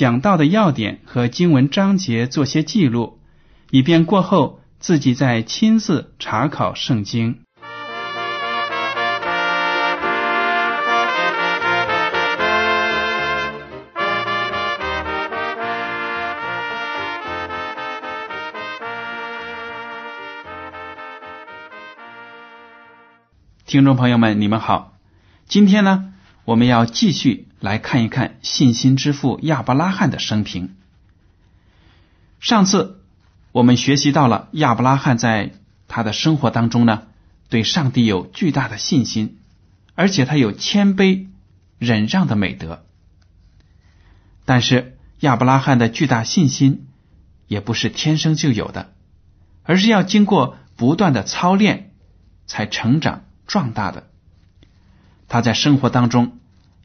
讲到的要点和经文章节做些记录，以便过后自己再亲自查考圣经。听众朋友们，你们好。今天呢，我们要继续来看一看信心之父亚伯拉罕的生平。上次我们学习到了亚伯拉罕在他的生活当中呢，对上帝有巨大的信心，而且他有谦卑忍让的美德。但是亚伯拉罕的巨大信心也不是天生就有的，而是要经过不断的操练才成长。壮大的，他在生活当中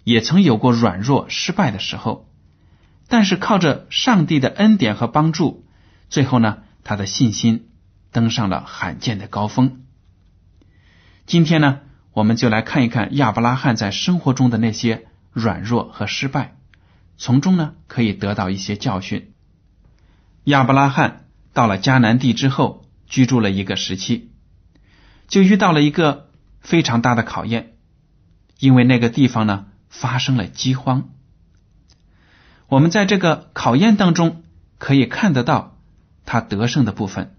也曾有过软弱、失败的时候，但是靠着上帝的恩典和帮助，最后呢，他的信心登上了罕见的高峰。今天呢，我们就来看一看亚伯拉罕在生活中的那些软弱和失败，从中呢可以得到一些教训。亚伯拉罕到了迦南地之后，居住了一个时期，就遇到了一个。非常大的考验，因为那个地方呢发生了饥荒。我们在这个考验当中可以看得到他得胜的部分，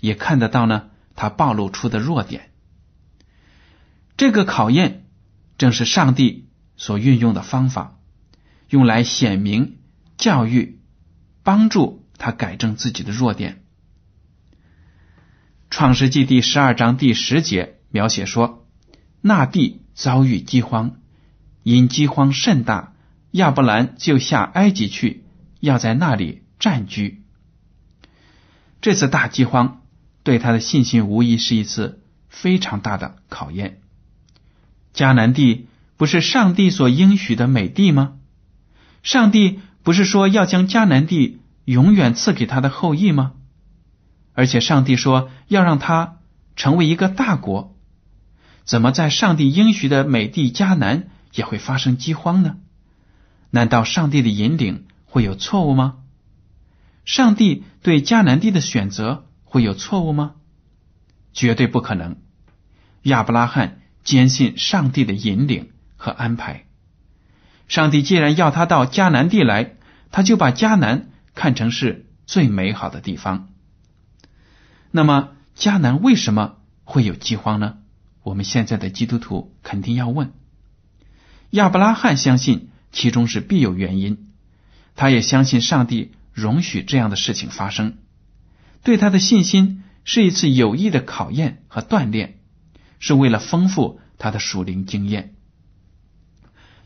也看得到呢他暴露出的弱点。这个考验正是上帝所运用的方法，用来显明、教育、帮助他改正自己的弱点。创世纪第十二章第十节。描写说，那地遭遇饥荒，因饥荒甚大，亚伯兰就下埃及去，要在那里暂居。这次大饥荒对他的信心无疑是一次非常大的考验。迦南地不是上帝所应许的美地吗？上帝不是说要将迦南地永远赐给他的后裔吗？而且上帝说要让他成为一个大国。怎么在上帝应许的美地迦南也会发生饥荒呢？难道上帝的引领会有错误吗？上帝对迦南地的选择会有错误吗？绝对不可能。亚伯拉罕坚信上帝的引领和安排。上帝既然要他到迦南地来，他就把迦南看成是最美好的地方。那么迦南为什么会有饥荒呢？我们现在的基督徒肯定要问：亚伯拉罕相信其中是必有原因，他也相信上帝容许这样的事情发生，对他的信心是一次有益的考验和锻炼，是为了丰富他的属灵经验。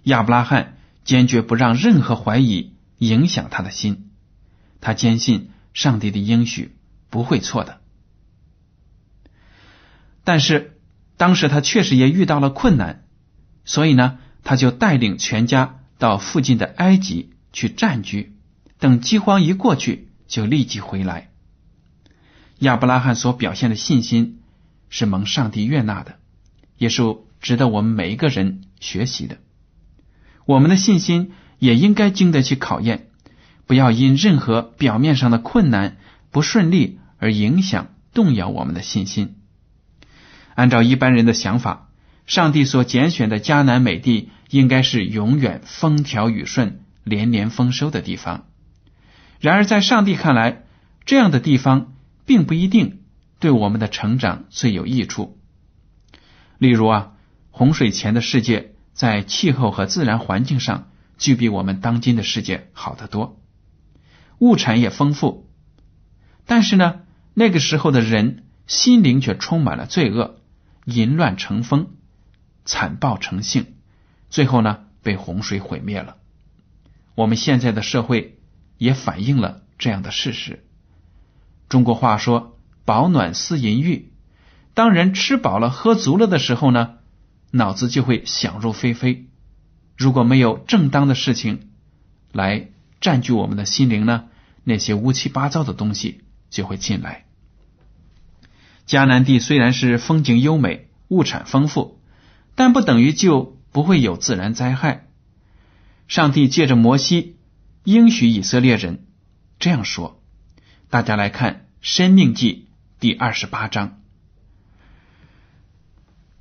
亚伯拉罕坚决不让任何怀疑影响他的心，他坚信上帝的应许不会错的，但是。当时他确实也遇到了困难，所以呢，他就带领全家到附近的埃及去暂居，等饥荒一过去，就立即回来。亚伯拉罕所表现的信心是蒙上帝悦纳的，也是值得我们每一个人学习的。我们的信心也应该经得起考验，不要因任何表面上的困难不顺利而影响动摇我们的信心。按照一般人的想法，上帝所拣选的迦南美地应该是永远风调雨顺、连年丰收的地方，然而，在上帝看来，这样的地方并不一定对我们的成长最有益处。例如啊，洪水前的世界在气候和自然环境上就比我们当今的世界好得多，物产也丰富。但是呢，那个时候的人心灵却充满了罪恶，淫乱成风，残暴成性，最后呢被洪水毁灭了。我们现在的社会也反映了这样的事实。中国话说“饱暖思淫欲”，当人吃饱了、喝足了的时候呢，脑子就会想入非非。如果没有正当的事情来占据我们的心灵呢，那些乌七八糟的东西就会进来。迦南地虽然是风景优美、物产丰富，但不等于就不会有自然灾害。上帝借着摩西应许以色列人这样说：“大家来看《生命记》第二十八章，《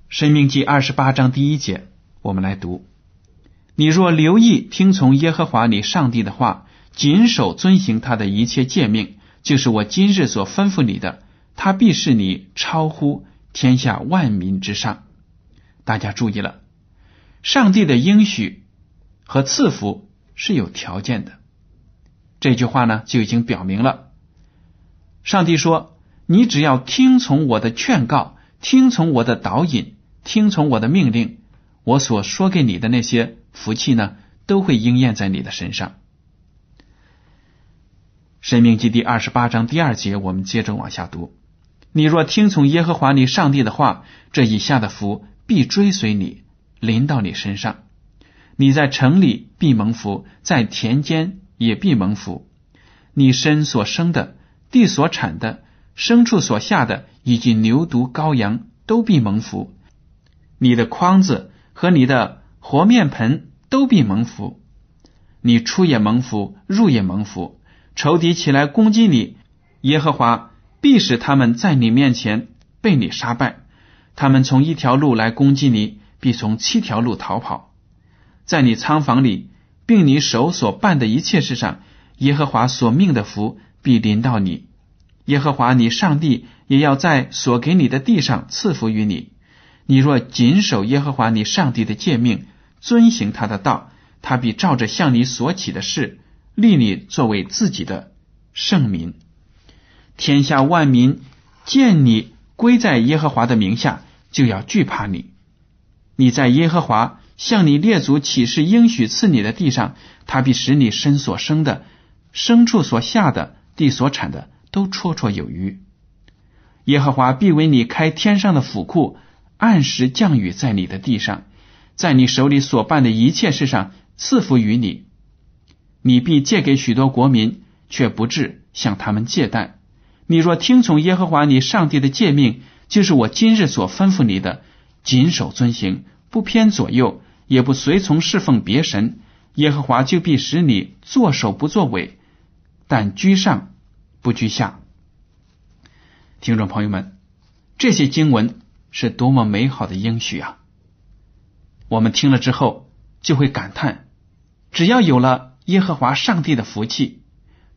生命记》二十八章第一节，我们来读：你若留意听从耶和华你上帝的话，谨守遵行他的一切诫命，就是我今日所吩咐你的，他必是你超乎天下万民之上。”大家注意了，上帝的应许。和赐福是有条件的，这句话呢就已经表明了。上帝说：“你只要听从我的劝告，听从我的导引，听从我的命令，我所说给你的那些福气呢，都会应验在你的身上。”申命记第二十八章第二节，我们接着往下读：“你若听从耶和华你上帝的话，这以下的福必追随你，临到你身上。”你在城里必蒙福，在田间也必蒙福。你身所生的、地所产的、牲畜所下的，以及牛犊、羔羊，都必蒙福。你的筐子和你的和面盆都必蒙福。你出也蒙福，入也蒙福。仇敌起来攻击你，耶和华必使他们在你面前被你杀败。他们从一条路来攻击你，必从七条路逃跑。在你仓房里，并你手所办的一切事上，耶和华所命的福必临到你。耶和华你上帝也要在所给你的地上赐福于你。你若谨守耶和华你上帝的诫命，遵行他的道，他必照着向你所起的事，立你作为自己的圣民。天下万民见你归在耶和华的名下，就要惧怕你。你在耶和华。向你列祖起誓应许赐你的地上，他必使你身所生的、牲畜所下的、地所产的都绰绰有余。耶和华必为你开天上的府库，按时降雨在你的地上，在你手里所办的一切事上赐福于你。你必借给许多国民，却不至向他们借贷。你若听从耶和华你上帝的诫命，就是我今日所吩咐你的，谨守遵行，不偏左右。也不随从侍奉别神，耶和华就必使你作首不作尾，但居上不居下。听众朋友们，这些经文是多么美好的应许啊！我们听了之后就会感叹：只要有了耶和华上帝的福气，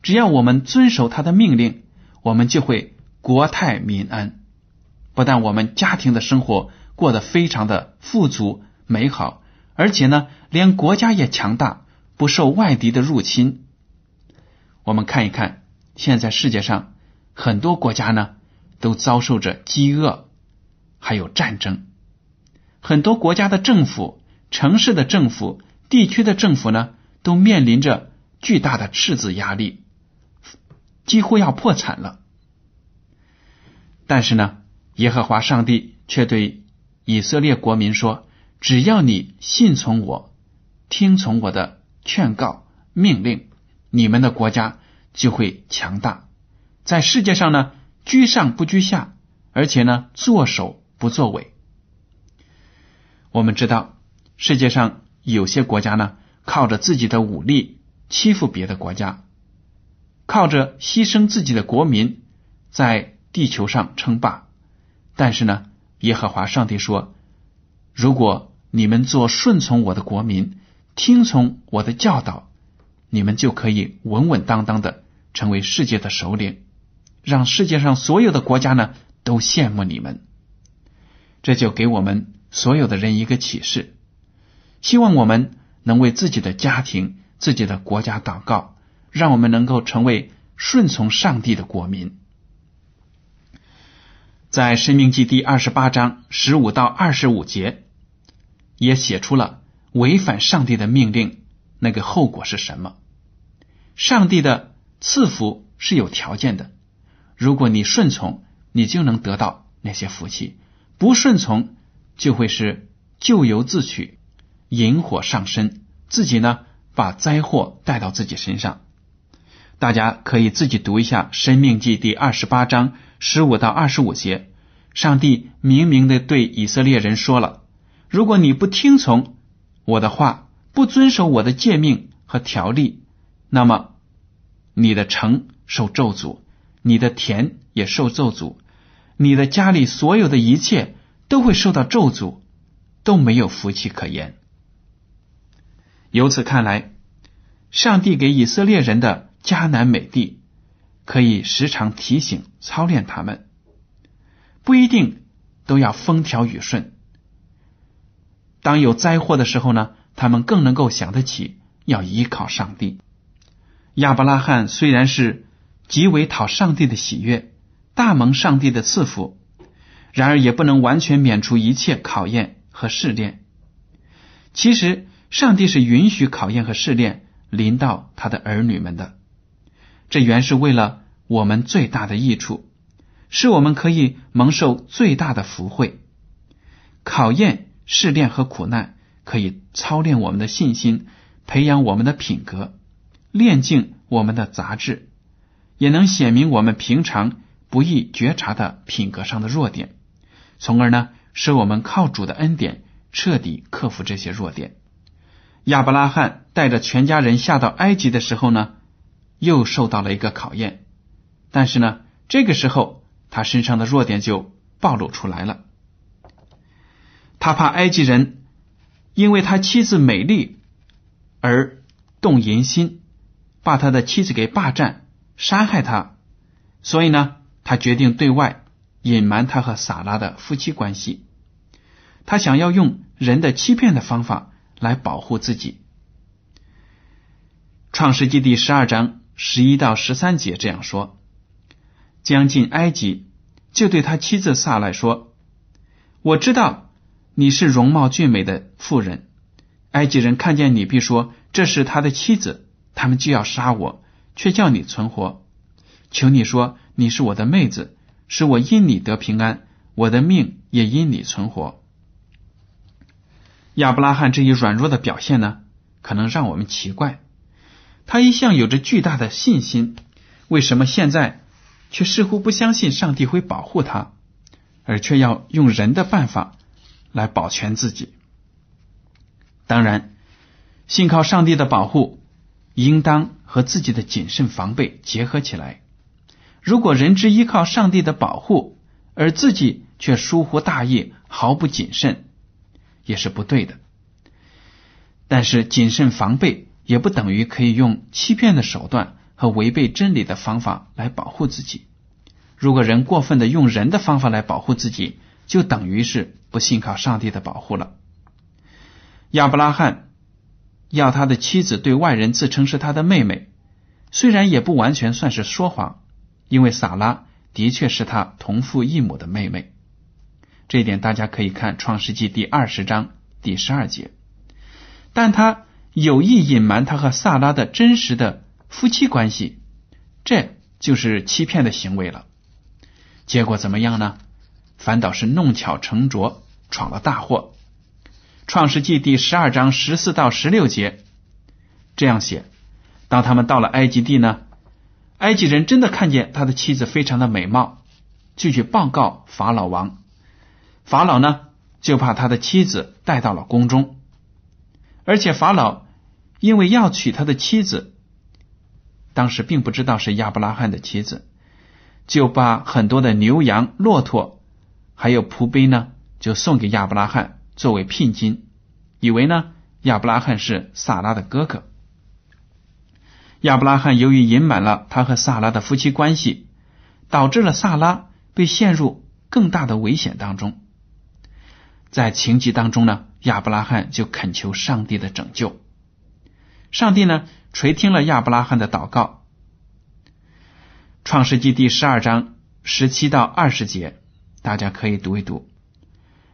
只要我们遵守他的命令，我们就会国泰民安。不但我们家庭的生活过得非常的富足美好。而且呢，连国家也强大，不受外敌的入侵。我们看一看，现在世界上很多国家呢，都遭受着饥饿，还有战争。很多国家的政府、城市的政府、地区的政府呢，都面临着巨大的赤字压力，几乎要破产了。但是呢，耶和华上帝却对以色列国民说。只要你信从我，听从我的劝告命令，你们的国家就会强大，在世界上呢居上不居下，而且呢作首不作尾。我们知道世界上有些国家呢靠着自己的武力欺负别的国家，靠着牺牲自己的国民在地球上称霸。但是呢，耶和华上帝说，如果你们做顺从我的国民，听从我的教导，你们就可以稳稳当当的成为世界的首领，让世界上所有的国家呢都羡慕你们。这就给我们所有的人一个启示，希望我们能为自己的家庭、自己的国家祷告，让我们能够成为顺从上帝的国民。在《生命记》第二十八章十五到二十五节，也写出了违反上帝的命令那个后果是什么。上帝的赐福是有条件的，如果你顺从，你就能得到那些福气；不顺从，就会是咎由自取，引火上身，自己呢把灾祸带到自己身上。大家可以自己读一下《生命记》第二十八章十五到二十五节，上帝明明的对以色列人说了：如果你不听从我的话，不遵守我的诫命和条例，那么。你的城受咒诅，你的田也受咒诅，你的家里所有的一切都会受到咒诅，都没有福气可言。由此看来，上帝给以色列人的迦南美地，可以时常提醒操练他们，不一定都要风调雨顺。当有灾祸的时候呢，他们更能够想得起要依靠上帝。亚伯拉罕虽然是极为讨上帝的喜悦，大蒙上帝的赐福，然而也不能完全免除一切考验和试炼。其实，上帝是允许考验和试炼临到他的儿女们的，这原是为了我们最大的益处，是我们可以蒙受最大的福惠。考验、试炼和苦难可以操练我们的信心，培养我们的品格。炼净我们的杂质，也能显明我们平常不易觉察的品格上的弱点，从而呢，使我们靠主的恩典彻底克服这些弱点。亚伯拉罕带着全家人下到埃及的时候呢，又受到了一个考验，但是呢，这个时候他身上的弱点就暴露出来了。他怕埃及人因为他妻子美丽而动淫心。把他的妻子给霸占，杀害他，所以呢，他决定对外隐瞒他和撒拉的夫妻关系。他想要用人的欺骗的方法来保护自己。创世纪第十二章十一到十三节这样说：将近埃及，就对他妻子撒来说：“我知道你是容貌俊美的妇人，埃及人看见你必说这是他的妻子。”他们就要杀我，却叫你存活。求你说你是我的妹子，使我因你得平安，我的命也因你存活。亚伯拉罕这一软弱的表现呢，可能让我们奇怪。他一向有着巨大的信心，为什么现在却似乎不相信上帝会保护他，而却要用人的办法来保全自己？当然，信靠上帝的保护。应当和自己的谨慎防备结合起来。如果人之依靠上帝的保护，而自己却疏忽大意、毫不谨慎，也是不对的。但是谨慎防备也不等于可以用欺骗的手段和违背真理的方法来保护自己。如果人过分的用人的方法来保护自己，就等于是不信靠上帝的保护了。亚伯拉罕。要他的妻子对外人自称是他的妹妹，虽然也不完全算是说谎，因为撒拉的确是他同父异母的妹妹。这一点大家可以看《创世纪》第二十章第十二节。但他有意隐瞒他和萨拉的真实的夫妻关系，这就是欺骗的行为了。结果怎么样呢？反倒是弄巧成拙，闯了大祸。创世纪第十二章十四到十六节这样写：当他们到了埃及地呢，埃及人真的看见他的妻子非常的美貌，就去报告法老王。法老呢就把他的妻子带到了宫中，而且法老因为要娶他的妻子，当时并不知道是亚伯拉罕的妻子，就把很多的牛羊、骆驼还有仆碑呢，就送给亚伯拉罕。作为聘金，以为呢亚伯拉罕是萨拉的哥哥。亚伯拉罕由于隐瞒了他和萨拉的夫妻关系，导致了萨拉被陷入更大的危险当中。在情急当中呢，亚伯拉罕就恳求上帝的拯救。上帝呢垂听了亚伯拉罕的祷告。创世纪第十二章十七到二十节，大家可以读一读。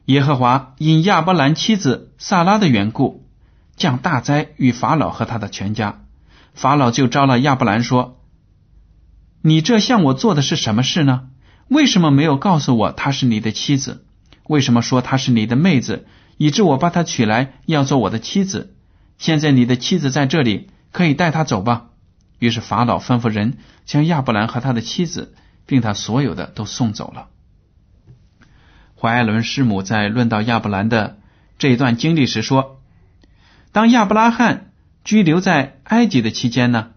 耶和华因亚伯兰妻子萨拉的缘故，降大灾与法老和他的全家。法老就招了亚伯兰说：“你这向我做的是什么事呢？为什么没有告诉我她是你的妻子？为什么说她是你的妹子，以致我把她娶来要做我的妻子？现在你的妻子在这里，可以带她走吧。”于是法老吩咐人将亚伯兰和他的妻子，并他所有的都送走了。怀艾伦师母在论到亚伯兰的这一段经历时说：“当亚伯拉罕居留在埃及的期间呢，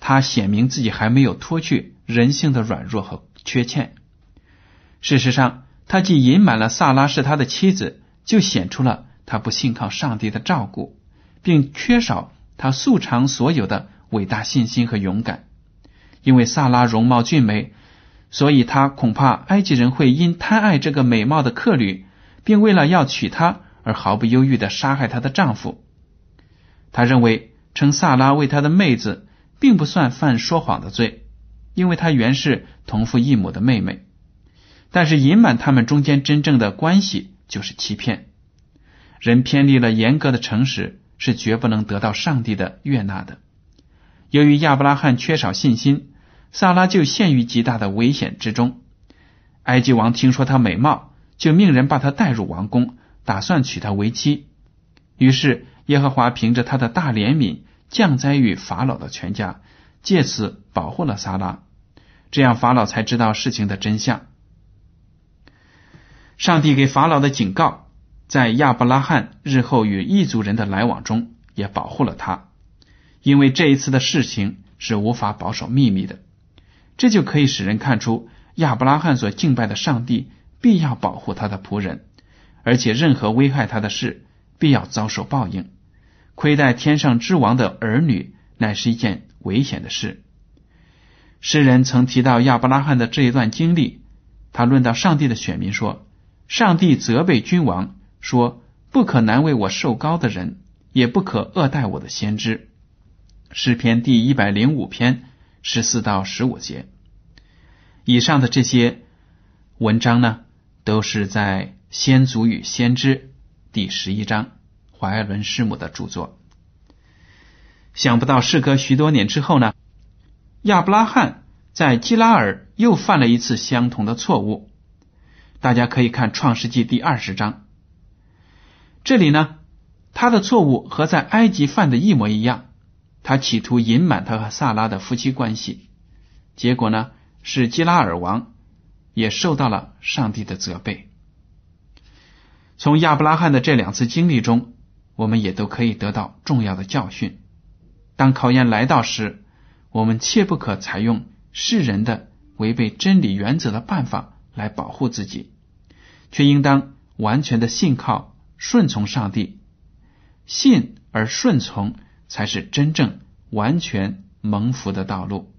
他显明自己还没有脱去人性的软弱和缺欠。事实上，他既隐瞒了萨拉是他的妻子，就显出了他不信靠上帝的照顾，并缺少他素常所有的伟大信心和勇敢。因为萨拉容貌俊美。”所以，他恐怕埃及人会因贪爱这个美貌的客旅，并为了要娶她而毫不犹豫的杀害她的丈夫。他认为称萨拉为他的妹子，并不算犯说谎的罪，因为他原是同父异母的妹妹。但是，隐瞒他们中间真正的关系就是欺骗。人偏离了严格的诚实，是绝不能得到上帝的悦纳的。由于亚伯拉罕缺少信心。萨拉就陷于极大的危险之中。埃及王听说她美貌，就命人把她带入王宫，打算娶她为妻。于是耶和华凭着他的大怜悯，降灾于法老的全家，借此保护了萨拉。这样法老才知道事情的真相。上帝给法老的警告，在亚伯拉罕日后与异族人的来往中也保护了他，因为这一次的事情是无法保守秘密的。这就可以使人看出亚伯拉罕所敬拜的上帝必要保护他的仆人，而且任何危害他的事必要遭受报应。亏待天上之王的儿女乃是一件危险的事。诗人曾提到亚伯拉罕的这一段经历，他论到上帝的选民说：“上帝责备君王说，不可难为我受高的人，也不可恶待我的先知。”诗篇第一百零五篇。十四到十五节，以上的这些文章呢，都是在《先祖与先知》第十一章怀伦师母的著作。想不到事隔许多年之后呢，亚伯拉罕在基拉尔又犯了一次相同的错误。大家可以看《创世纪》第二十章，这里呢，他的错误和在埃及犯的一模一样。他企图隐瞒他和萨拉的夫妻关系，结果呢是基拉尔王也受到了上帝的责备。从亚伯拉罕的这两次经历中，我们也都可以得到重要的教训。当考验来到时，我们切不可采用世人的违背真理原则的办法来保护自己，却应当完全的信靠、顺从上帝，信而顺从。才是真正完全蒙福的道路。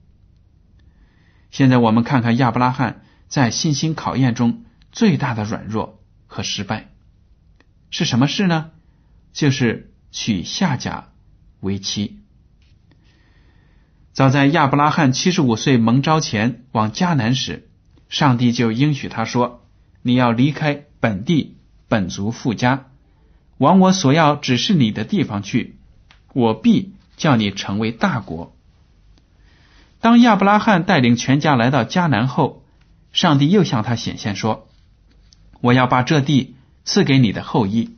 现在我们看看亚伯拉罕在信心考验中最大的软弱和失败是什么事呢？就是娶夏甲为妻。早在亚伯拉罕七十五岁蒙召前往迦南时，上帝就应许他说：“你要离开本地本族富家，往我所要指示你的地方去。”我必叫你成为大国。当亚伯拉罕带领全家来到迦南后，上帝又向他显现说：“我要把这地赐给你的后裔。”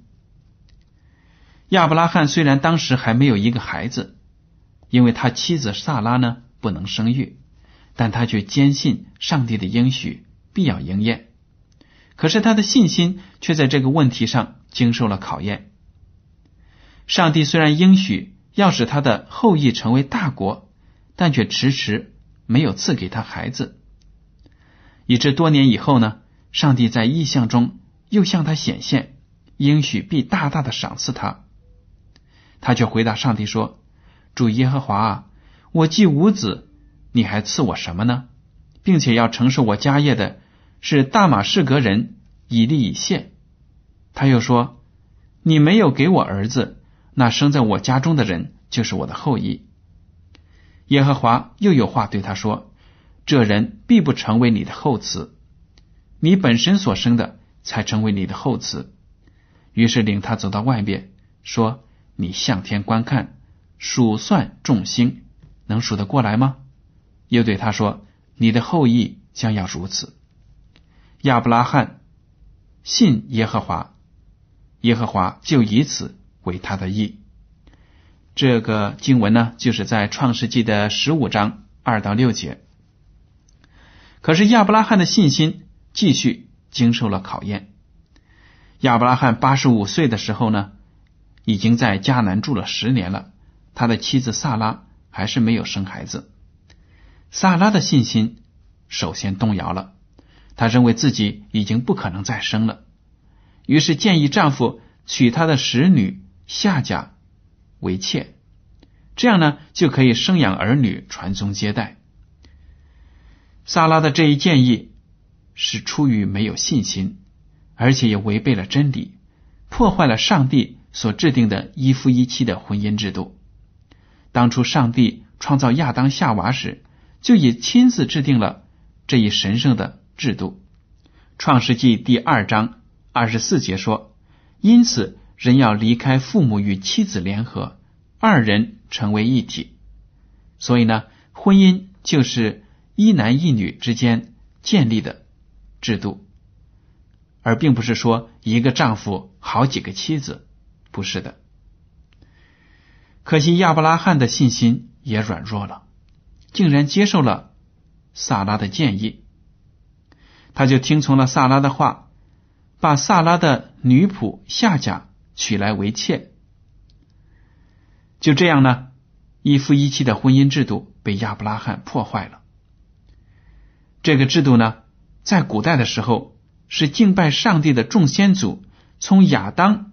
亚伯拉罕虽然当时还没有一个孩子，因为他妻子萨拉呢不能生育，但他却坚信上帝的应许必要应验。可是他的信心却在这个问题上经受了考验。上帝虽然应许要使他的后裔成为大国，但却迟迟没有赐给他孩子。以致多年以后呢，上帝在异象中又向他显现，应许必大大的赏赐他。他却回答上帝说：“主耶和华啊，我既无子，你还赐我什么呢？并且要承受我家业的是大马士革人以利以谢。他又说：“你没有给我儿子，那生在我家中的人就是我的后裔。”耶和华又有话对他说：“这人必不成为你的后嗣，你本身所生的才成为你的后嗣。”于是领他走到外边，说：“你向天观看，数算众星，能数得过来吗？”又对他说：“你的后裔将要如此。”亚伯拉罕信耶和华，耶和华就以此为他的义。这个经文呢，就是在创世纪的十五章二到六节。可是亚伯拉罕的信心继续经受了考验。亚伯拉罕八十五岁的时候呢，已经在迦南住了十年了。他的妻子萨拉还是没有生孩子。萨拉的信心首先动摇了，她认为自己已经不可能再生了，于是建议丈夫娶他的使女夏甲为妾，这样呢就可以生养儿女、传宗接代。萨拉的这一建议是出于没有信心。而且也违背了真理，破坏了上帝所制定的一夫一妻的婚姻制度。当初上帝创造亚当夏娃时，就已亲自制定了这一神圣的制度。创世纪第二章二十四节说：“因此，人要离开父母与妻子联合，二人成为一体。”所以呢，婚姻就是一男一女之间建立的制度。而并不是说一个丈夫好几个妻子，不是的。可惜亚伯拉罕的信心也软弱了，竟然接受了萨拉的建议，他就听从了萨拉的话，把萨拉的女仆夏甲娶来为妾。就这样呢，一夫一妻的婚姻制度被亚伯拉罕破坏了。这个制度呢，在古代的时候。是敬拜上帝的众先祖，从亚当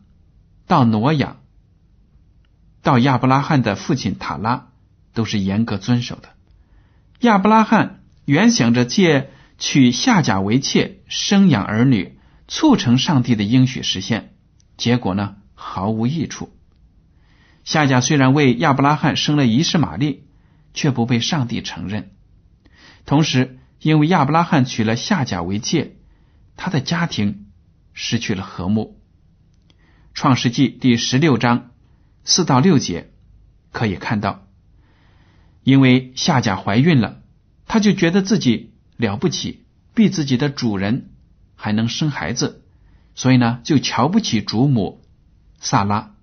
到挪亚，到亚伯拉罕的父亲塔拉，都是严格遵守的。亚伯拉罕原想着借娶夏甲为妾，生养儿女，促成上帝的应许实现，结果呢毫无益处。夏甲虽然为亚伯拉罕生了一世玛丽，却不被上帝承认。同时，因为亚伯拉罕娶了夏甲为妾。他的家庭失去了和睦。创世纪第十六章四到六节可以看到，因为夏甲怀孕了，他就觉得自己了不起，比自己的主人还能生孩子，所以呢，就瞧不起主母萨拉。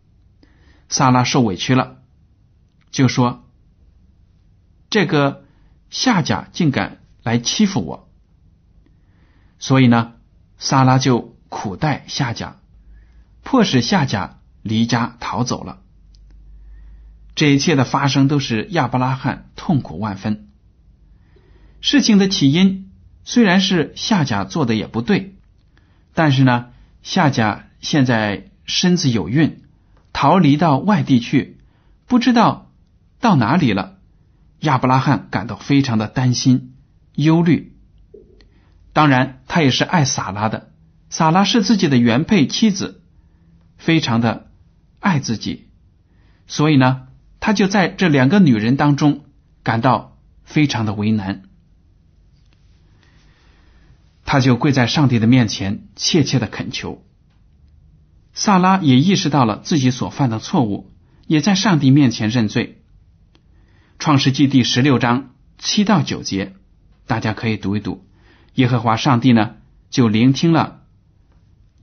萨拉受委屈了，就说：“这个夏甲竟敢来欺负我。”所以呢。萨拉就苦待夏甲，迫使夏甲离家逃走了。这一切的发生都是亚伯拉罕痛苦万分。事情的起因虽然是夏甲做的也不对，但是呢，夏甲现在身子有孕，逃离到外地去，不知道到哪里了。亚伯拉罕感到非常的担心、忧虑。当然，他也是爱萨拉的。萨拉是自己的原配妻子，非常的爱自己，所以呢，他就在这两个女人当中感到非常的为难。他就跪在上帝的面前，切切的恳求。萨拉也意识到了自己所犯的错误，也在上帝面前认罪。创世纪第十六章七到九节，大家可以读一读。耶和华上帝呢，就聆听了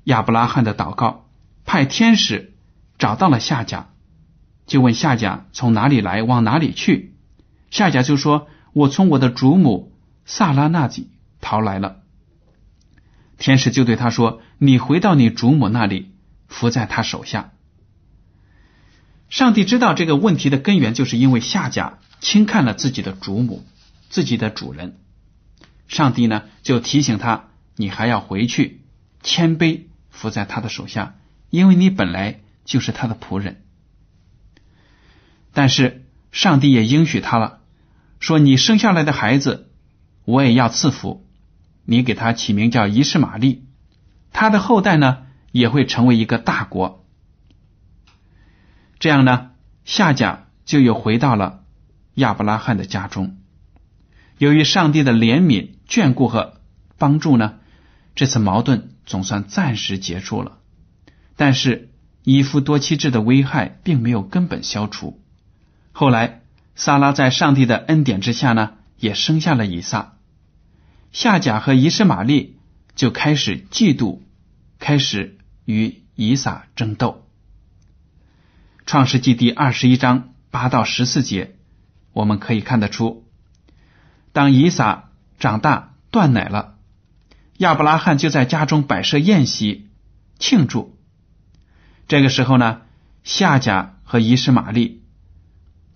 亚伯拉罕的祷告，派天使找到了夏甲，就问夏甲从哪里来，往哪里去。夏甲就说：“我从我的主母萨拉那里逃来了。”天使就对他说：“你回到你主母那里，伏在他手下。”上帝知道这个问题的根源，就是因为夏甲轻看了自己的主母，自己的主人。上帝呢，就提醒他：“你还要回去，谦卑伏在他的手下，因为你本来就是他的仆人。”但是上帝也应许他了，说：“你生下来的孩子，我也要赐福。你给他起名叫伊什玛利，他的后代呢也会成为一个大国。”这样呢，夏甲就又回到了亚伯拉罕的家中。由于上帝的怜悯、眷顾和帮助呢，这次矛盾总算暂时结束了。但是，一夫多妻制的危害并没有根本消除。后来，萨拉在上帝的恩典之下呢，也生下了以撒。夏甲和以实玛利就开始嫉妒，开始与以撒争斗。创世纪第二十一章八到十四节，我们可以看得出，当以撒长大断奶了，亚伯拉罕就在家中摆设宴席庆祝。这个时候呢，夏甲和伊什玛利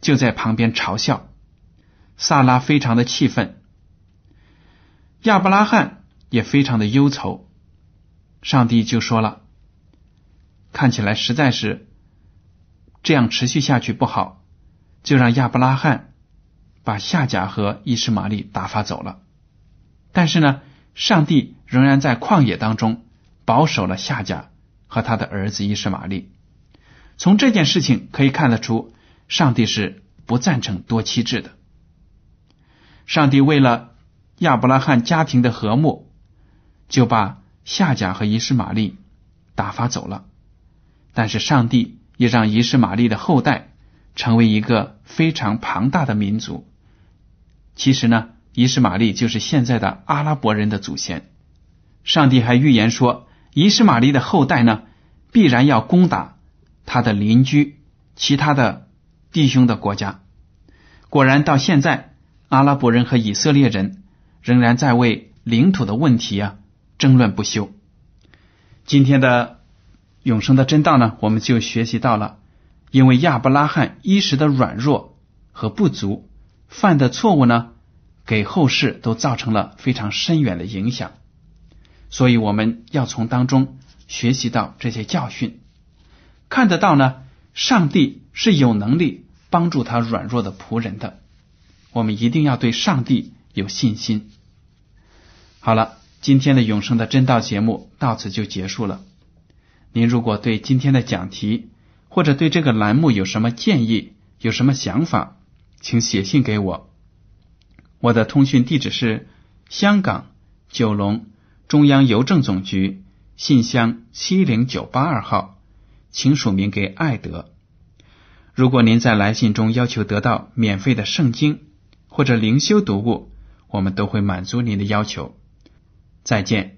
就在旁边嘲笑，萨拉非常的气愤，亚伯拉罕也非常的忧愁。上帝就说了：“看起来实在是这样持续下去不好，就让亚伯拉罕把夏甲和伊什玛利打发走了。但是呢，上帝仍然在旷野当中保守了夏甲。”和他的儿子伊什玛利，从这件事情可以看得出，上帝是不赞成多妻制的。上帝为了亚伯拉罕家庭的和睦，就把夏甲和伊什玛利打发走了。但是上帝也让伊什玛利的后代成为一个非常庞大的民族。其实呢，伊什玛利就是现在的阿拉伯人的祖先。上帝还预言说。伊斯玛利的后代呢，必然要攻打他的邻居、其他的弟兄的国家。果然，到现在，阿拉伯人和以色列人仍然在为领土的问题啊争论不休。今天的永生的真道呢，我们就学习到了，因为亚伯拉罕一时的软弱和不足，犯的错误呢，给后世都造成了非常深远的影响。所以我们要从当中学习到这些教训，看得到呢，上帝是有能力帮助他软弱的仆人的。我们一定要对上帝有信心。好了，今天的永生的真道节目到此就结束了。您如果对今天的讲题或者对这个栏目有什么建议、有什么想法，请写信给我。我的通讯地址是香港九龙。中央邮政总局信箱七零九八二号，请署名给爱德。如果您在来信中要求得到免费的圣经或者灵修读物，我们都会满足您的要求。再见。